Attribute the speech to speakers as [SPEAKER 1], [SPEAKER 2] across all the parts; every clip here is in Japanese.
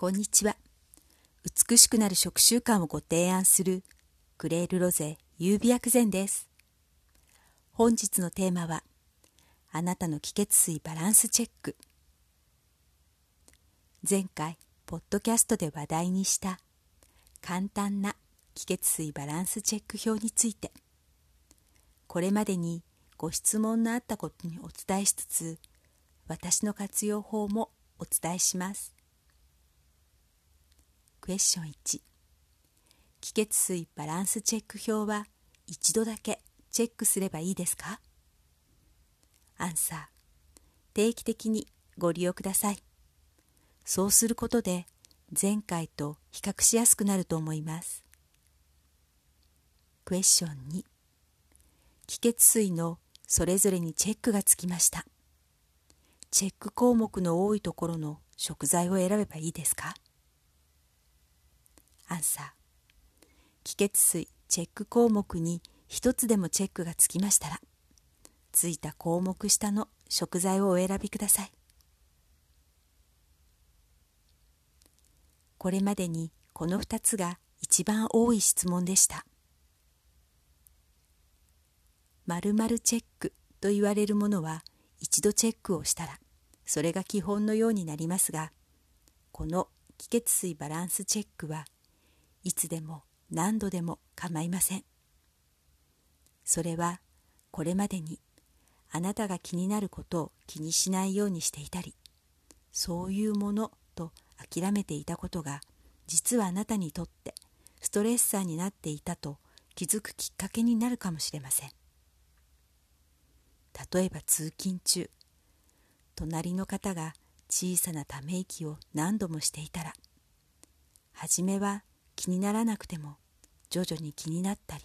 [SPEAKER 1] こんにちは。美しくなる食習慣をご提案するクレールロゼ優美薬膳です。本日のテーマはあなたの気血水バランスチェック。前回ポッドキャストで話題にした簡単な気血水バランスチェック表について。これまでにご質問のあったことにお伝えしつつ私の活用法もお伝えします。クエスチョン1気血水バランスチェック表は一度だけチェックすればいいですか？アンサー。定期的にご利用ください。そうすることで前回と比較しやすくなると思います。クエスチョン2気血水のそれぞれにチェックがつきました。チェック項目の多いところの食材を選べばいいですか？アンサー気血水チェック項目に一つでもチェックがつきましたらついた項目下の食材をお選びください。これまでにこの2つが一番多い質問でした。〇〇チェックと言われるものは一度チェックをしたらそれが基本のようになりますがこの気血水バランスチェックはいつでも何度でも構いません。それはこれまでにあなたが気になることを気にしないようにしていたりそういうものと諦めていたことが実はあなたにとってストレッサーになっていたと気づくきっかけになるかもしれません。例えば通勤中隣の方が小さなため息を何度もしていたら初めは気にならなくても徐々に気になったり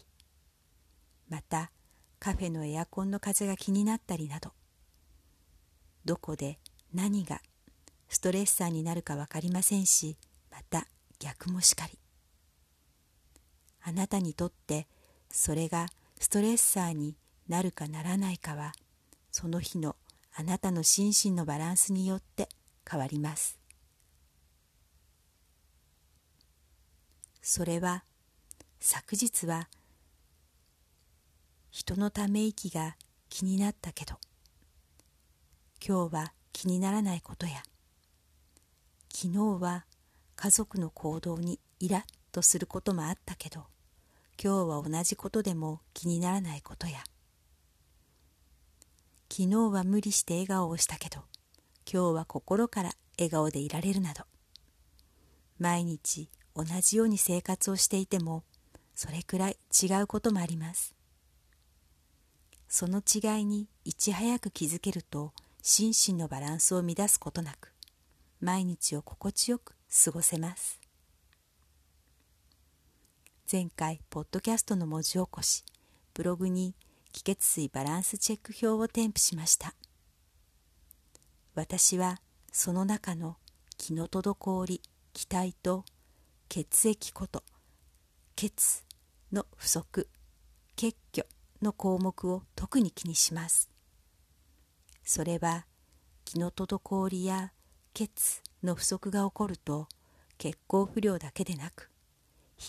[SPEAKER 1] またカフェのエアコンの風が気になったりなどどこで何がストレッサーになるか分かりませんしまた逆もしかり。あなたにとってそれがストレッサーになるかならないかはその日のあなたの心身のバランスによって変わります。それは昨日は人のため息が気になったけど。今日は気にならないことや。昨日は家族の行動にイラッとすることもあったけど。今日は同じことでも気にならないことや。昨日は無理して笑顔をしたけど。今日は心から笑顔でいられるなど。毎日同じように生活をしていてもそれくらい違うこともあります。その違いにいち早く気づけると心身のバランスを乱すことなく毎日を心地よく過ごせます。前回ポッドキャストの文字起こしブログに気血水バランスチェック表を添付しました。私はその中の気の滞り気体と血液こと血の不足血虚の項目を特に気にします。それは気の滞りや血の不足が起こると血行不良だけでなく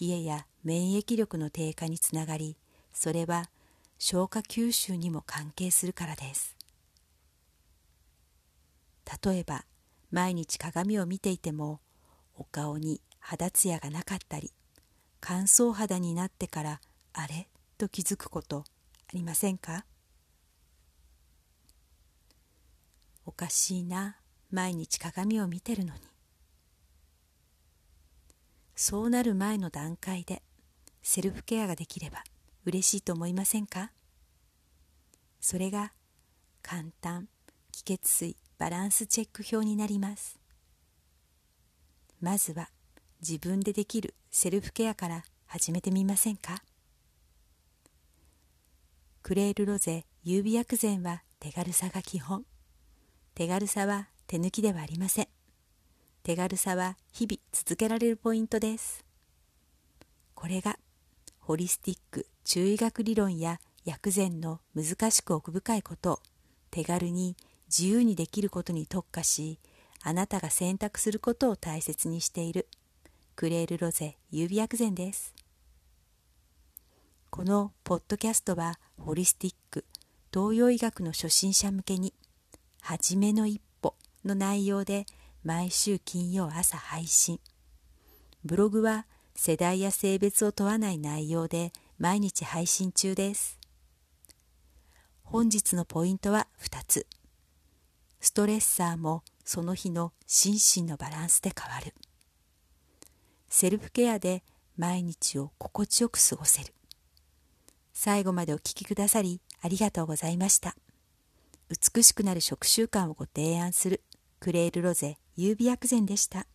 [SPEAKER 1] 冷えや免疫力の低下につながりそれは消化吸収にも関係するからです。例えば毎日鏡を見ていてもお顔に肌ツヤがなかったり乾燥肌になってからあれ？と気づくことありませんか？おかしいな。毎日鏡を見てるのに。そうなる前の段階でセルフケアができれば嬉しいと思いませんか？それが簡単気血水バランスチェック表になります。まずは自分でできるセルフケアから始めてみませんか？クレールロゼ優美薬膳は手軽さが基本。手軽さは手抜きではありません。手軽さは日々続けられるポイントです。これがホリスティック中医学理論や薬膳の難しく奥深いこと。を手軽に自由にできることに特化しあなたが選択することを大切にしている。クレールロゼ優美薬膳です。このポッドキャストはホリスティック東洋医学の初心者向けに「はじめの一歩」の内容で毎週金曜朝配信。ブログは世代や性別を問わない内容で毎日配信中です。本日のポイントは2つ。ストレッサーもその日の心身のバランスで変わる。セルフケアで毎日を心地よく過ごせる。最後までお聴きくださりありがとうございました。美しくなる食習慣をご提案するクレールロゼ優美薬膳でした。